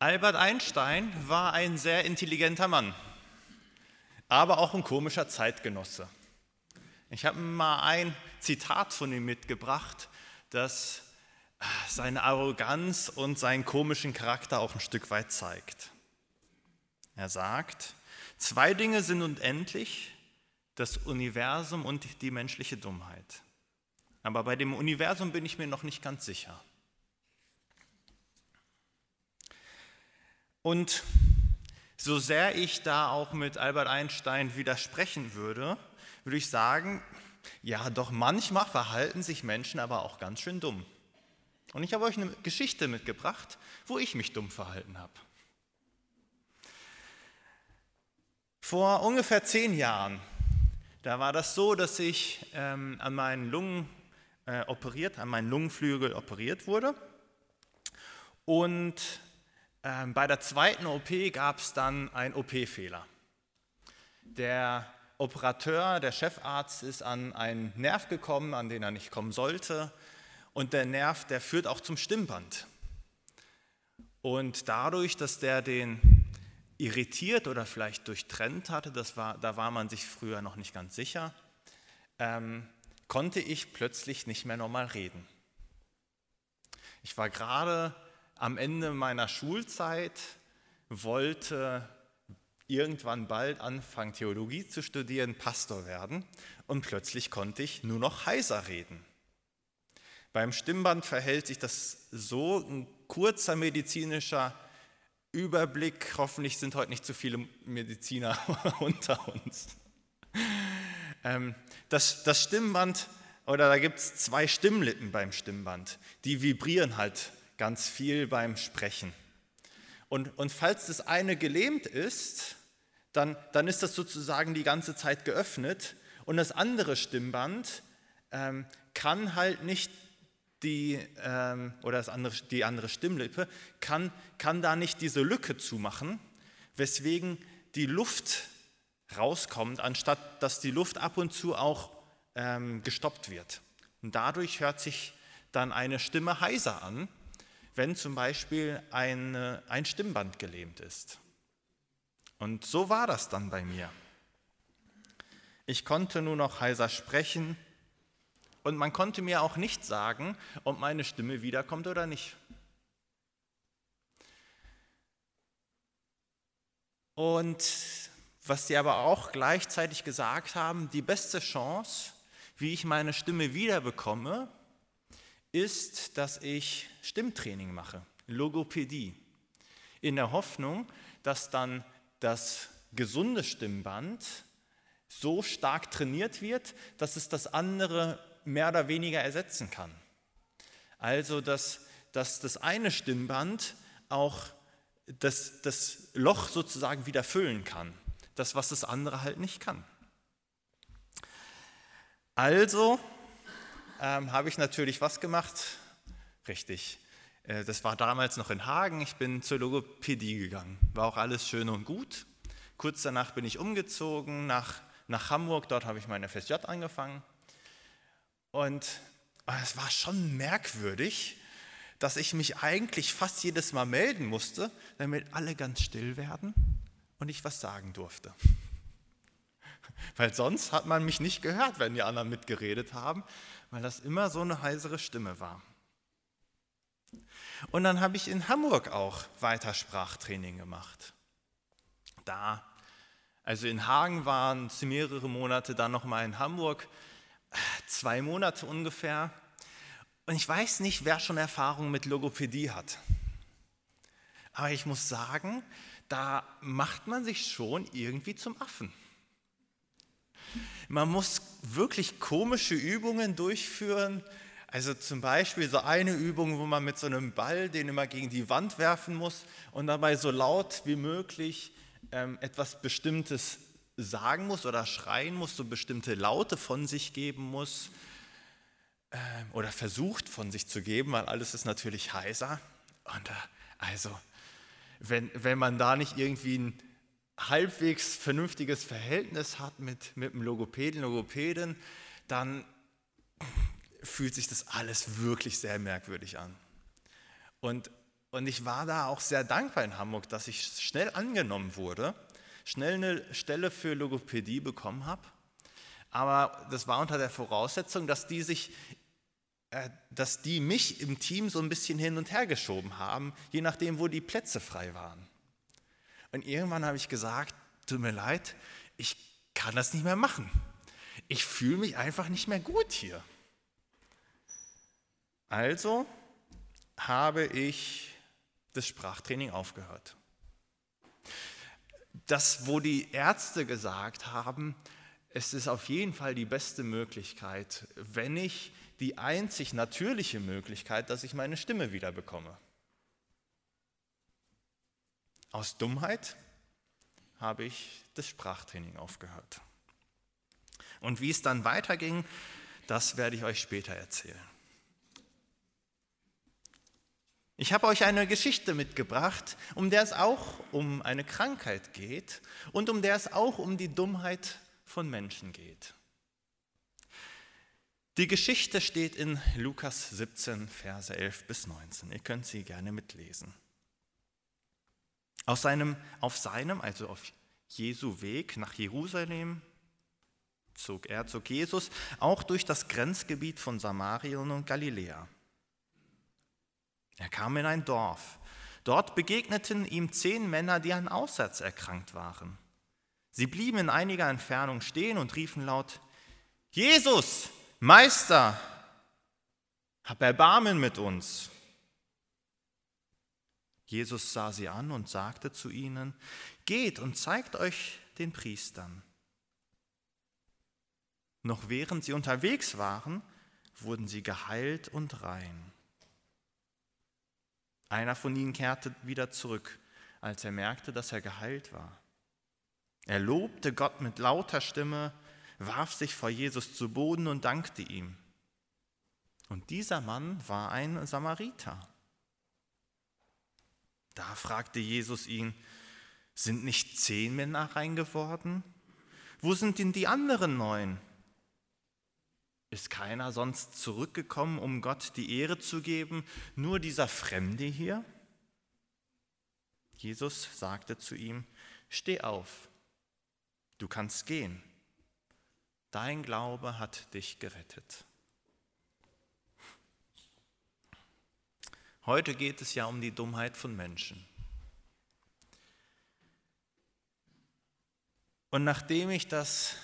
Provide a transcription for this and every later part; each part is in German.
Albert Einstein war ein sehr intelligenter Mann, aber auch ein komischer Zeitgenosse. Ich habe mal ein Zitat von ihm mitgebracht, das äh, seine Arroganz und seinen komischen Charakter auch ein Stück weit zeigt. Er sagt, zwei Dinge sind unendlich, das Universum und die menschliche Dummheit. Aber bei dem Universum bin ich mir noch nicht ganz sicher. Und so sehr ich da auch mit Albert Einstein widersprechen würde, würde ich sagen, ja, doch manchmal verhalten sich Menschen aber auch ganz schön dumm. Und ich habe euch eine Geschichte mitgebracht, wo ich mich dumm verhalten habe. Vor ungefähr zehn Jahren, da war das so, dass ich ähm, an meinen Lungen äh, operiert, an meinen Lungenflügel operiert wurde. Und bei der zweiten OP gab es dann einen OP-Fehler. Der Operateur, der Chefarzt ist an einen Nerv gekommen, an den er nicht kommen sollte. Und der Nerv, der führt auch zum Stimmband. Und dadurch, dass der den irritiert oder vielleicht durchtrennt hatte, das war, da war man sich früher noch nicht ganz sicher, ähm, konnte ich plötzlich nicht mehr normal reden. Ich war gerade am Ende meiner Schulzeit, wollte irgendwann bald anfangen, Theologie zu studieren, Pastor werden und plötzlich konnte ich nur noch heiser reden. Beim Stimmband verhält sich das so, ein kurzer medizinischer Überblick, hoffentlich sind heute nicht zu viele Mediziner unter uns. Ähm, das, das Stimmband, oder da gibt es zwei Stimmlippen beim Stimmband, die vibrieren halt ganz viel beim Sprechen. Und, und falls das eine gelähmt ist, dann, dann ist das sozusagen die ganze Zeit geöffnet und das andere Stimmband ähm, kann halt nicht die, ähm, oder das andere, die andere Stimmlippe kann, kann da nicht diese Lücke zumachen, weswegen die Luft rauskommt, anstatt dass die Luft ab und zu auch ähm, gestoppt wird. Und dadurch hört sich dann eine Stimme heiser an wenn zum Beispiel eine, ein Stimmband gelähmt ist. Und so war das dann bei mir. Ich konnte nur noch heiser sprechen und man konnte mir auch nicht sagen, ob meine Stimme wiederkommt oder nicht. Und was sie aber auch gleichzeitig gesagt haben, die beste Chance, wie ich meine Stimme wiederbekomme, ist, dass ich Stimmtraining mache, Logopädie, in der Hoffnung, dass dann das gesunde Stimmband so stark trainiert wird, dass es das andere mehr oder weniger ersetzen kann. Also, dass, dass das eine Stimmband auch das, das Loch sozusagen wieder füllen kann, das, was das andere halt nicht kann. Also ähm, habe ich natürlich was gemacht? Richtig. Äh, das war damals noch in Hagen. Ich bin zur Logopädie gegangen. War auch alles schön und gut. Kurz danach bin ich umgezogen nach, nach Hamburg. Dort habe ich meine FSJ angefangen. Und oh, es war schon merkwürdig, dass ich mich eigentlich fast jedes Mal melden musste, damit alle ganz still werden und ich was sagen durfte. Weil sonst hat man mich nicht gehört, wenn die anderen mitgeredet haben weil das immer so eine heisere Stimme war. Und dann habe ich in Hamburg auch weiter Sprachtraining gemacht. Da, also in Hagen waren es mehrere Monate, dann nochmal in Hamburg, zwei Monate ungefähr. Und ich weiß nicht, wer schon Erfahrung mit Logopädie hat. Aber ich muss sagen, da macht man sich schon irgendwie zum Affen. Man muss wirklich komische Übungen durchführen. Also zum Beispiel so eine Übung, wo man mit so einem Ball den immer gegen die Wand werfen muss und dabei so laut wie möglich ähm, etwas Bestimmtes sagen muss oder schreien muss, so bestimmte Laute von sich geben muss äh, oder versucht von sich zu geben, weil alles ist natürlich heiser. Und äh, also, wenn, wenn man da nicht irgendwie ein halbwegs vernünftiges Verhältnis hat mit, mit dem Logopäden, Logopäden, dann fühlt sich das alles wirklich sehr merkwürdig an. Und und ich war da auch sehr dankbar in Hamburg, dass ich schnell angenommen wurde, schnell eine Stelle für Logopädie bekommen habe. Aber das war unter der Voraussetzung, dass die sich äh, dass die mich im Team so ein bisschen hin und her geschoben haben, je nachdem, wo die Plätze frei waren. Und irgendwann habe ich gesagt, tut mir leid, ich kann das nicht mehr machen. Ich fühle mich einfach nicht mehr gut hier. Also habe ich das Sprachtraining aufgehört. Das, wo die Ärzte gesagt haben, es ist auf jeden Fall die beste Möglichkeit, wenn ich die einzig natürliche Möglichkeit, dass ich meine Stimme wieder bekomme. Aus Dummheit habe ich das Sprachtraining aufgehört. Und wie es dann weiterging, das werde ich euch später erzählen. Ich habe euch eine Geschichte mitgebracht, um der es auch um eine Krankheit geht und um der es auch um die Dummheit von Menschen geht. Die Geschichte steht in Lukas 17, Verse 11 bis 19. Ihr könnt sie gerne mitlesen. Aus seinem, auf seinem, also auf Jesu Weg nach Jerusalem, zog er, zog Jesus auch durch das Grenzgebiet von Samarien und Galiläa. Er kam in ein Dorf. Dort begegneten ihm zehn Männer, die an Aussatz erkrankt waren. Sie blieben in einiger Entfernung stehen und riefen laut, Jesus, Meister, hab Erbarmen mit uns. Jesus sah sie an und sagte zu ihnen, geht und zeigt euch den Priestern. Noch während sie unterwegs waren, wurden sie geheilt und rein. Einer von ihnen kehrte wieder zurück, als er merkte, dass er geheilt war. Er lobte Gott mit lauter Stimme warf sich vor Jesus zu Boden und dankte ihm. Und dieser Mann war ein Samariter. Da fragte Jesus ihn, sind nicht zehn Männer rein geworden? Wo sind denn die anderen neun? Ist keiner sonst zurückgekommen, um Gott die Ehre zu geben, nur dieser Fremde hier? Jesus sagte zu ihm, steh auf, du kannst gehen. Dein Glaube hat dich gerettet. Heute geht es ja um die Dummheit von Menschen. Und nachdem ich das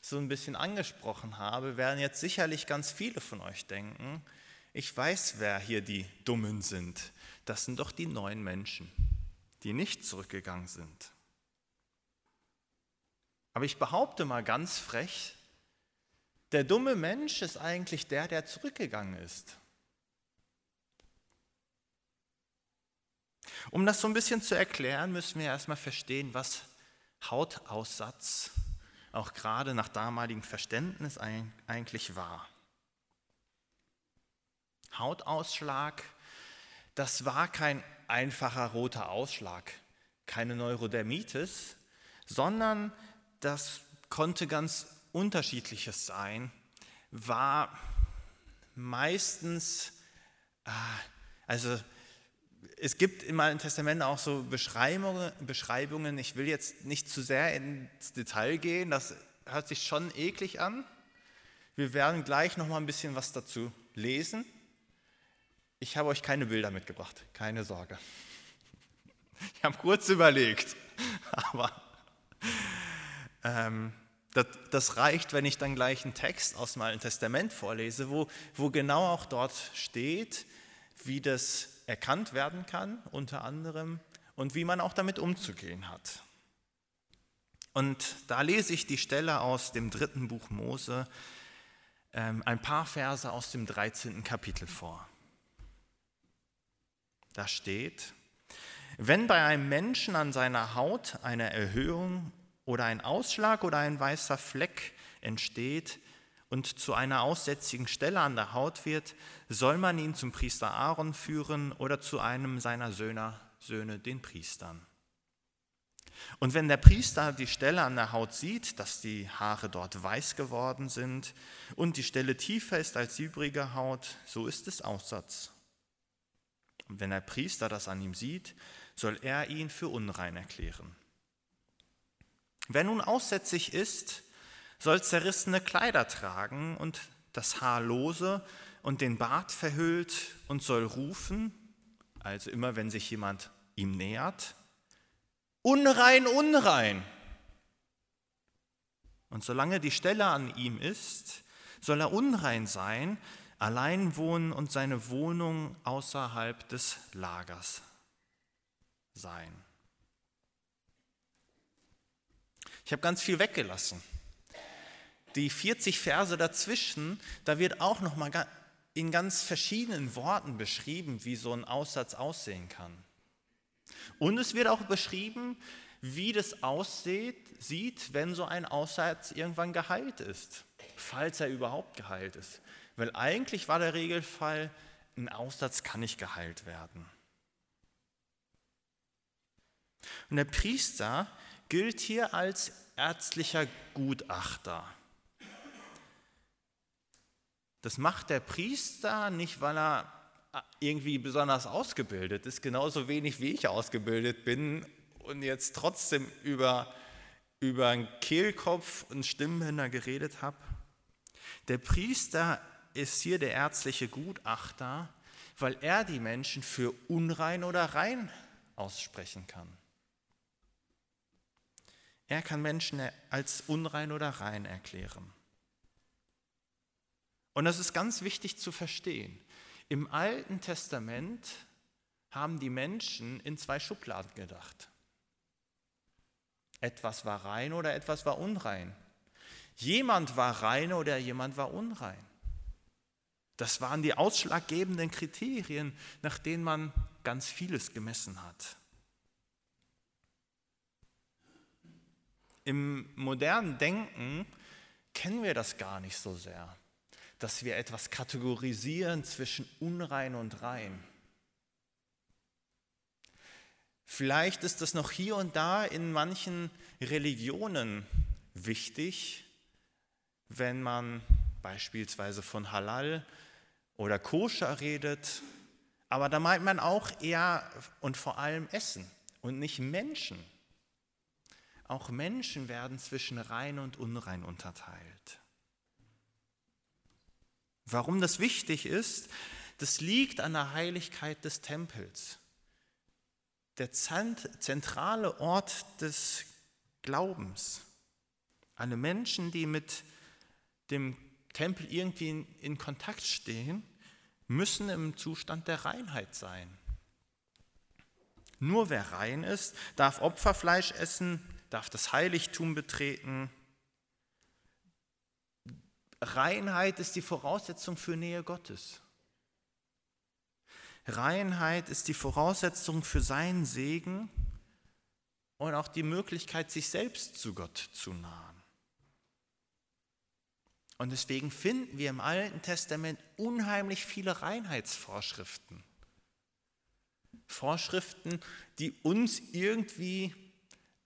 so ein bisschen angesprochen habe, werden jetzt sicherlich ganz viele von euch denken, ich weiß, wer hier die Dummen sind. Das sind doch die neuen Menschen, die nicht zurückgegangen sind. Aber ich behaupte mal ganz frech, der dumme Mensch ist eigentlich der, der zurückgegangen ist. Um das so ein bisschen zu erklären, müssen wir erstmal verstehen, was Hautaussatz auch gerade nach damaligem Verständnis eigentlich war. Hautausschlag, das war kein einfacher roter Ausschlag, keine Neurodermitis, sondern das konnte ganz unterschiedliches sein, war meistens, ah, also es gibt im Alten Testament auch so Beschreibungen, ich will jetzt nicht zu sehr ins Detail gehen, das hört sich schon eklig an. Wir werden gleich noch mal ein bisschen was dazu lesen. Ich habe euch keine Bilder mitgebracht, keine Sorge. Ich habe kurz überlegt, aber ähm, das, das, reicht, wenn ich dann gleich einen Text aus dem Alten Testament vorlese, wo, wo genau auch dort steht, wie das erkannt werden kann, unter anderem, und wie man auch damit umzugehen hat. Und da lese ich die Stelle aus dem dritten Buch Mose, ähm, ein paar Verse aus dem 13. Kapitel vor. Da steht, wenn bei einem Menschen an seiner Haut eine Erhöhung oder ein Ausschlag oder ein weißer Fleck entsteht und zu einer aussätzigen Stelle an der Haut wird, soll man ihn zum Priester Aaron führen oder zu einem seiner Söhne, Söhne den Priestern. Und wenn der Priester die Stelle an der Haut sieht, dass die Haare dort weiß geworden sind und die Stelle tiefer ist als die übrige Haut, so ist es Aussatz. wenn der Priester das an ihm sieht, soll er ihn für unrein erklären. Wer nun aussätzig ist, soll zerrissene Kleider tragen und das Haar lose und den Bart verhüllt und soll rufen, also immer wenn sich jemand ihm nähert, unrein, unrein. Und solange die Stelle an ihm ist, soll er unrein sein, allein wohnen und seine Wohnung außerhalb des Lagers sein. Ich habe ganz viel weggelassen. Die 40 Verse dazwischen, da wird auch noch mal in ganz verschiedenen Worten beschrieben, wie so ein Aussatz aussehen kann. Und es wird auch beschrieben, wie das aussieht, sieht, wenn so ein Aussatz irgendwann geheilt ist, falls er überhaupt geheilt ist. Weil eigentlich war der Regelfall, ein Aussatz kann nicht geheilt werden. Und der Priester gilt hier als ärztlicher Gutachter. Das macht der Priester nicht, weil er irgendwie besonders ausgebildet ist, genauso wenig wie ich ausgebildet bin und jetzt trotzdem über, über einen Kehlkopf und Stimmbänder geredet habe. Der Priester ist hier der ärztliche Gutachter, weil er die Menschen für unrein oder rein aussprechen kann. Er kann Menschen als unrein oder rein erklären. Und das ist ganz wichtig zu verstehen. Im Alten Testament haben die Menschen in zwei Schubladen gedacht. Etwas war rein oder etwas war unrein. Jemand war rein oder jemand war unrein. Das waren die ausschlaggebenden Kriterien, nach denen man ganz vieles gemessen hat. Im modernen Denken kennen wir das gar nicht so sehr, dass wir etwas kategorisieren zwischen unrein und rein. Vielleicht ist das noch hier und da in manchen Religionen wichtig, wenn man beispielsweise von Halal oder Koscher redet, aber da meint man auch eher und vor allem Essen und nicht Menschen. Auch Menschen werden zwischen rein und unrein unterteilt. Warum das wichtig ist, das liegt an der Heiligkeit des Tempels. Der zentrale Ort des Glaubens. Alle Menschen, die mit dem Tempel irgendwie in, Kontakt stehen, müssen im Zustand der Reinheit sein. Nur wer rein ist, darf Opferfleisch essen, darf das Heiligtum betreten. Reinheit ist die Voraussetzung für Nähe Gottes. Reinheit ist die Voraussetzung für seinen Segen und auch die Möglichkeit, sich selbst zu Gott zu nahen. Und deswegen finden wir im Alten Testament unheimlich viele Reinheitsvorschriften. Vorschriften, die uns irgendwie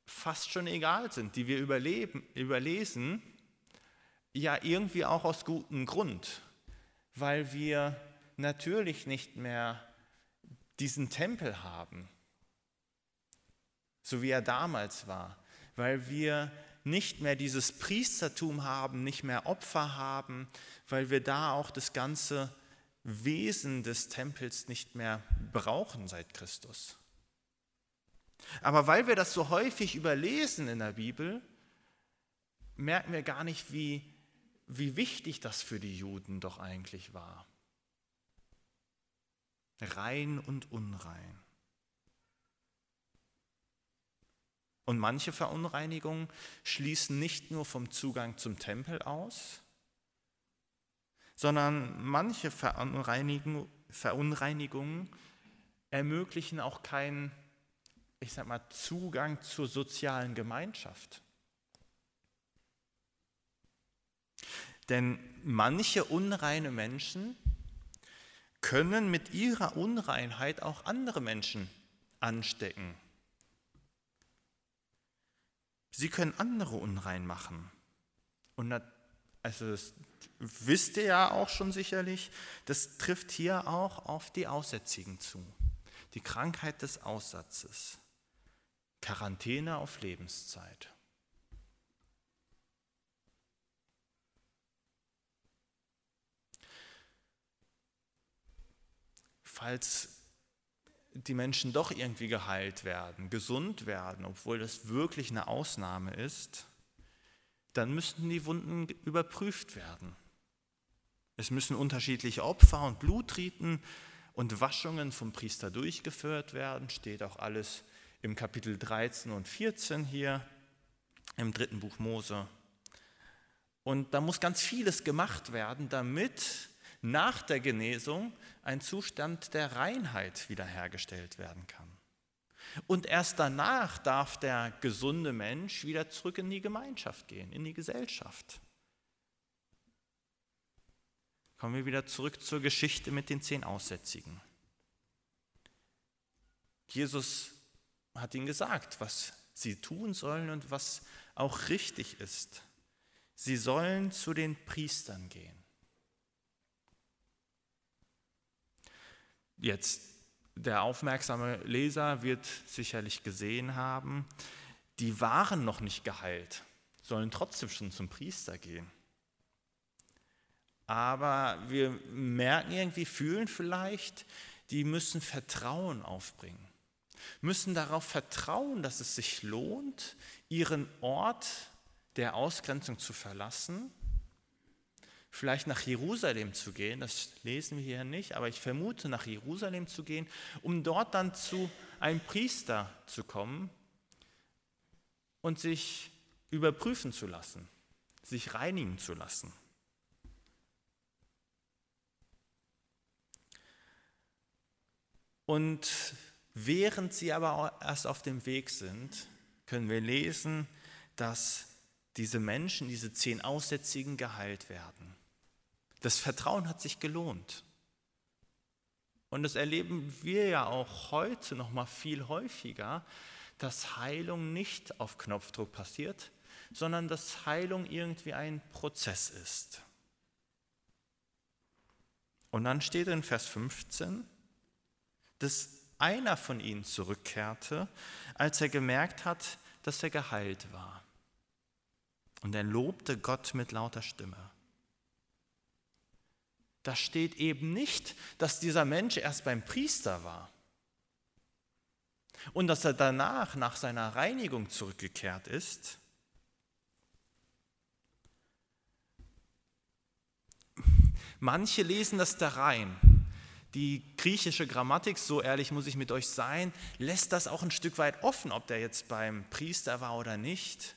fast schon egal sind, die wir überleben, überlesen, ja irgendwie auch aus gutem Grund, weil wir natürlich nicht mehr diesen Tempel haben, so wie er damals war, weil wir nicht mehr dieses Priestertum haben, nicht mehr Opfer haben, weil wir da auch das ganze Wesen des Tempels nicht mehr brauchen seit Christus. Aber weil wir das so häufig überlesen in der Bibel, merken wir gar nicht, wie, wie wichtig das für die Juden doch eigentlich war. Rein und unrein. Und manche Verunreinigungen schließen nicht nur vom Zugang zum Tempel aus, sondern manche Verunreinigungen ermöglichen auch keinen ich sag mal, Zugang zur sozialen Gemeinschaft. Denn manche unreine Menschen können mit ihrer Unreinheit auch andere Menschen anstecken. Sie können andere unrein machen. Und also das wisst ihr ja auch schon sicherlich, das trifft hier auch auf die Aussätzigen zu. die Krankheit des Aussatzes, Quarantäne auf Lebenszeit. Falls die Menschen doch irgendwie geheilt werden, gesund werden, obwohl das wirklich eine Ausnahme ist, dann müssten die Wunden überprüft werden. Es müssen unterschiedliche Opfer und Blutriten und Waschungen vom Priester durchgeführt werden, steht auch alles im Kapitel 13 und 14 hier im dritten Buch Mose. Und da muss ganz vieles gemacht werden, damit nach der Genesung ein Zustand der Reinheit wiederhergestellt werden kann. Und erst danach darf der gesunde Mensch wieder zurück in die Gemeinschaft gehen, in die Gesellschaft. Kommen wir wieder zurück zur Geschichte mit den zehn Aussätzigen. Jesus hat ihnen gesagt, was sie tun sollen und was auch richtig ist. Sie sollen zu den Priestern gehen. Jetzt, der aufmerksame Leser wird sicherlich gesehen haben, die waren noch nicht geheilt, sollen trotzdem schon zum Priester gehen. Aber wir merken irgendwie, fühlen vielleicht, die müssen Vertrauen aufbringen, müssen darauf vertrauen, dass es sich lohnt, ihren Ort der Ausgrenzung zu verlassen vielleicht nach Jerusalem zu gehen, das lesen wir hier nicht, aber ich vermute nach Jerusalem zu gehen, um dort dann zu einem Priester zu kommen und sich überprüfen zu lassen, sich reinigen zu lassen. Und während sie aber erst auf dem Weg sind, können wir lesen, dass diese Menschen, diese zehn Aussätzigen geheilt werden. Das Vertrauen hat sich gelohnt. Und das erleben wir ja auch heute noch mal viel häufiger, dass Heilung nicht auf Knopfdruck passiert, sondern dass Heilung irgendwie ein Prozess ist. Und dann steht in Vers 15, dass einer von ihnen zurückkehrte, als er gemerkt hat, dass er geheilt war. Und er lobte Gott mit lauter Stimme. Da steht eben nicht, dass dieser Mensch erst beim Priester war und dass er danach nach seiner Reinigung zurückgekehrt ist. Manche lesen das da rein. Die griechische Grammatik, so ehrlich muss ich mit euch sein, lässt das auch ein Stück weit offen, ob der jetzt beim Priester war oder nicht.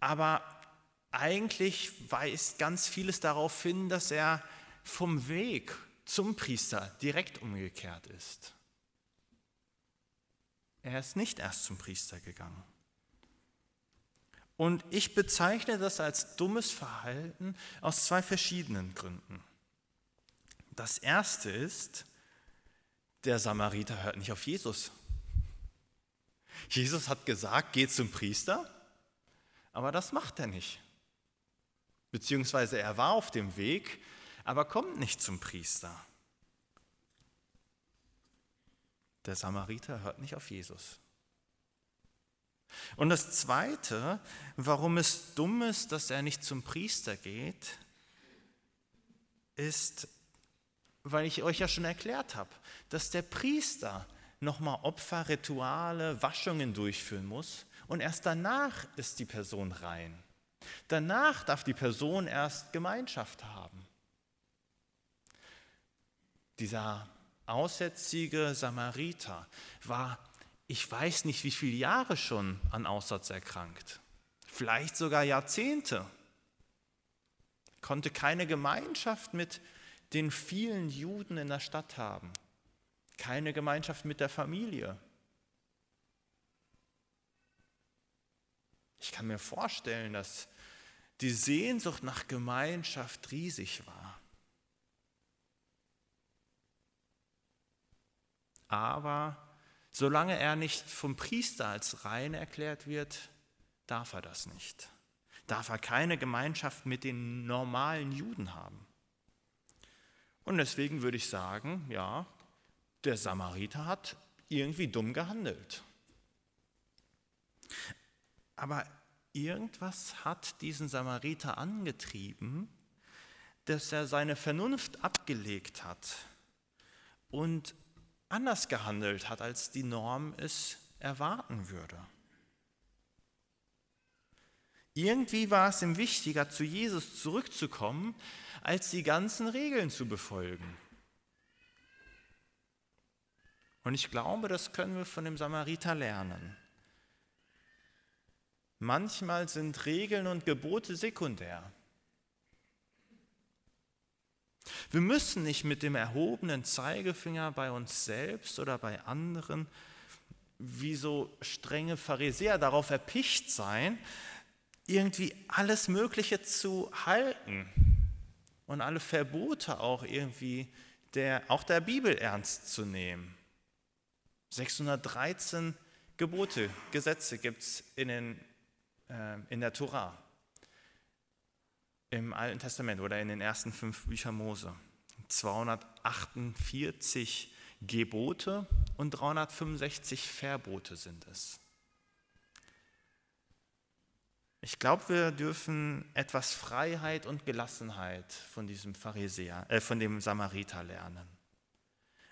Aber eigentlich weist ganz vieles darauf hin, dass er vom Weg zum Priester direkt umgekehrt ist. Er ist nicht erst zum Priester gegangen. Und ich bezeichne das als dummes Verhalten aus zwei verschiedenen Gründen. Das erste ist, der Samariter hört nicht auf Jesus. Jesus hat gesagt, geh zum Priester, aber das macht er nicht. Beziehungsweise er war auf dem Weg, aber kommt nicht zum Priester. Der Samariter hört nicht auf Jesus. Und das Zweite, warum es dumm ist, dass er nicht zum Priester geht, ist, weil ich euch ja schon erklärt habe, dass der Priester nochmal Opfer, Rituale, Waschungen durchführen muss und erst danach ist die Person rein. Danach darf die Person erst Gemeinschaft haben. Dieser aussätzige Samariter war, ich weiß nicht wie viele Jahre schon an Aussatz erkrankt, vielleicht sogar Jahrzehnte, konnte keine Gemeinschaft mit den vielen Juden in der Stadt haben, keine Gemeinschaft mit der Familie. Ich kann mir vorstellen, dass die Sehnsucht nach Gemeinschaft riesig war. Aber solange er nicht vom Priester als rein erklärt wird, darf er das nicht. Darf er keine Gemeinschaft mit den normalen Juden haben. Und deswegen würde ich sagen, ja, der Samariter hat irgendwie dumm gehandelt. Aber irgendwas hat diesen Samariter angetrieben, dass er seine Vernunft abgelegt hat und anders gehandelt hat, als die Norm es erwarten würde. Irgendwie war es ihm wichtiger, zu Jesus zurückzukommen, als die ganzen Regeln zu befolgen. Und ich glaube, das können wir von dem Samariter lernen. Manchmal sind Regeln und Gebote sekundär. Wir müssen nicht mit dem erhobenen Zeigefinger bei uns selbst oder bei anderen wie so strenge Pharisäer darauf erpicht sein, irgendwie alles Mögliche zu halten und alle Verbote auch irgendwie der, auch der Bibel ernst zu nehmen. 613 Gebote, Gesetze gibt es in, den, in der Tora im Alten Testament oder in den ersten fünf Büchern Mose. 248 Gebote und 365 Verbote sind es. Ich glaube, wir dürfen etwas Freiheit und Gelassenheit von diesem Pharisäer, äh, von dem Samariter lernen.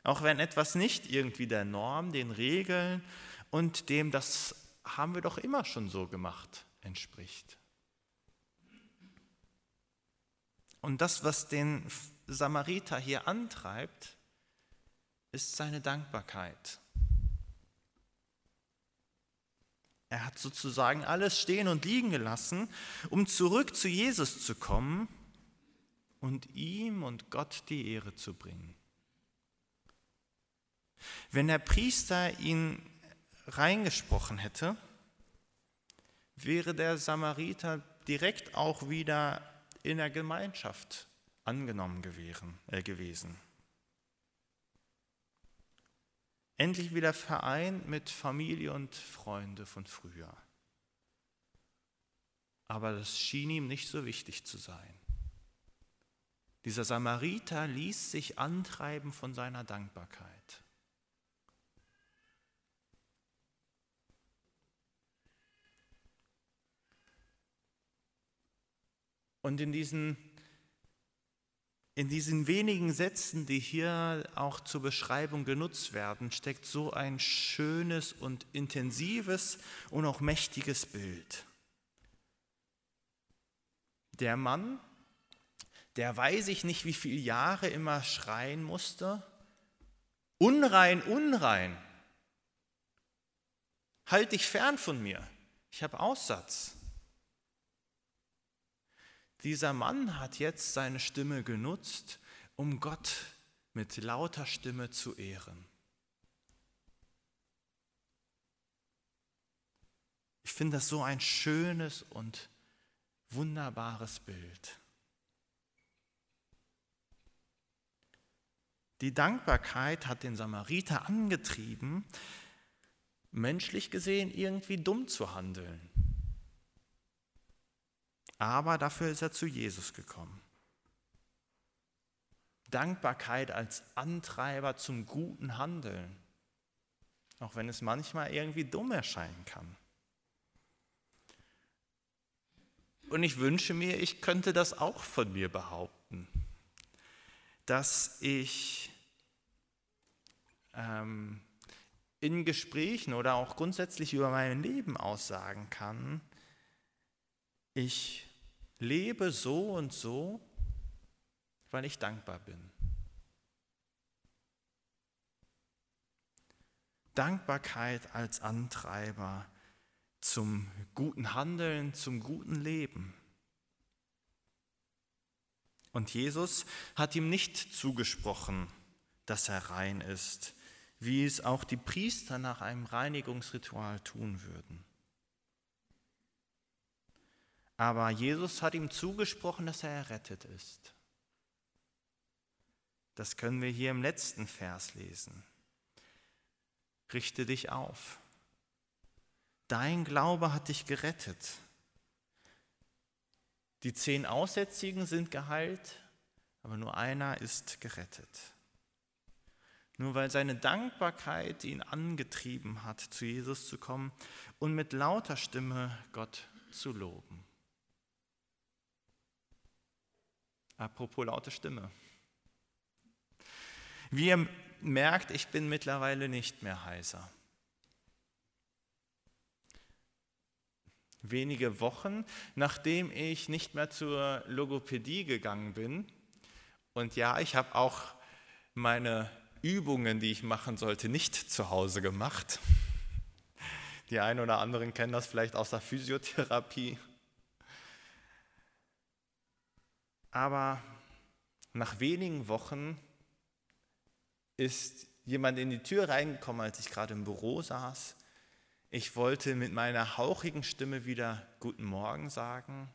Auch wenn etwas nicht irgendwie der Norm, den Regeln und dem, das haben wir doch immer schon so gemacht, entspricht. Und das, was den Samariter hier antreibt, ist seine Dankbarkeit. Er hat sozusagen alles stehen und liegen gelassen, um zurück zu Jesus zu kommen und ihm und Gott die Ehre zu bringen. Wenn der Priester ihn reingesprochen hätte, wäre der Samariter direkt auch wieder in der Gemeinschaft angenommen gewesen. Äh, gewesen. Endlich wieder vereint mit Familie und Freunde von früher. Aber das schien ihm nicht so wichtig zu sein. Dieser Samariter ließ sich antreiben von seiner Dankbarkeit. Und in diesen, in diesen wenigen Sätzen, die hier auch zur Beschreibung genutzt werden, steckt so ein schönes und intensives und auch mächtiges Bild. Der Mann, der weiß ich nicht, wie viele Jahre immer schreien musste, unrein, unrein, halt dich fern von mir, ich habe Aussatz. Dieser Mann hat jetzt seine Stimme genutzt, um Gott mit lauter Stimme zu ehren. Ich finde das so ein schönes und wunderbares Bild. Die Dankbarkeit hat den Samariter angetrieben, menschlich gesehen irgendwie dumm zu handeln aber dafür ist er zu Jesus gekommen. Dankbarkeit als Antreiber zum guten Handeln, auch wenn es manchmal irgendwie dumm erscheinen kann. Und ich wünsche mir, ich könnte das auch von mir behaupten, dass ich ähm, in Gesprächen oder auch grundsätzlich über mein Leben aussagen kann, ich lebe so und so, weil ich dankbar bin. Dankbarkeit als Antreiber zum guten Handeln, zum guten Leben. Und Jesus hat ihm nicht zugesprochen, dass er rein ist, wie es auch die Priester nach einem Reinigungsritual tun würden. Aber Jesus hat ihm zugesprochen, dass er errettet ist. Das können wir hier im letzten Vers lesen. Richte dich auf. Dein Glaube hat dich gerettet. Die zehn Aussätzigen sind geheilt, aber nur einer ist gerettet. Nur weil seine Dankbarkeit ihn angetrieben hat, zu Jesus zu kommen und mit lauter Stimme Gott zu loben. Apropos laute Stimme. Wie ihr merkt, ich bin mittlerweile nicht mehr heiser. Wenige Wochen, nachdem ich nicht mehr zur Logopädie gegangen bin, und ja, ich habe auch meine Übungen, die ich machen sollte, nicht zu Hause gemacht. Die einen oder anderen kennen das vielleicht aus der Physiotherapie. Aber nach wenigen Wochen ist jemand in die Tür reingekommen, als ich gerade im Büro saß. Ich wollte mit meiner hauchigen Stimme wieder Guten Morgen sagen.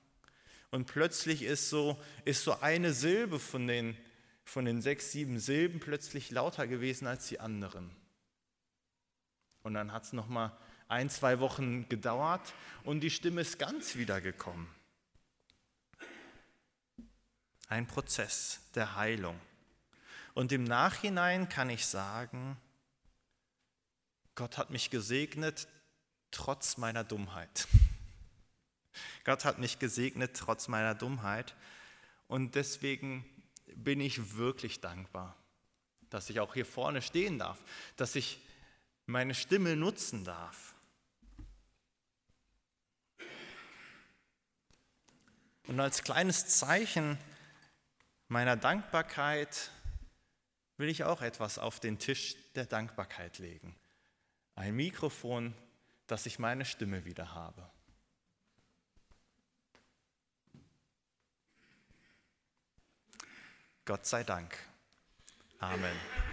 Und plötzlich ist so, ist so eine Silbe von den, von den sechs, sieben Silben plötzlich lauter gewesen als die anderen. Und dann hat es nochmal ein, zwei Wochen gedauert und die Stimme ist ganz wieder gekommen. Ein Prozess der Heilung. Und im Nachhinein kann ich sagen, Gott hat mich gesegnet trotz meiner Dummheit. Gott hat mich gesegnet trotz meiner Dummheit. Und deswegen bin ich wirklich dankbar, dass ich auch hier vorne stehen darf, dass ich meine Stimme nutzen darf. Und als kleines Zeichen meiner Dankbarkeit will ich auch etwas auf den Tisch der Dankbarkeit legen. Ein Mikrofon, dass ich meine Stimme wieder habe. Gott sei Dank. Amen.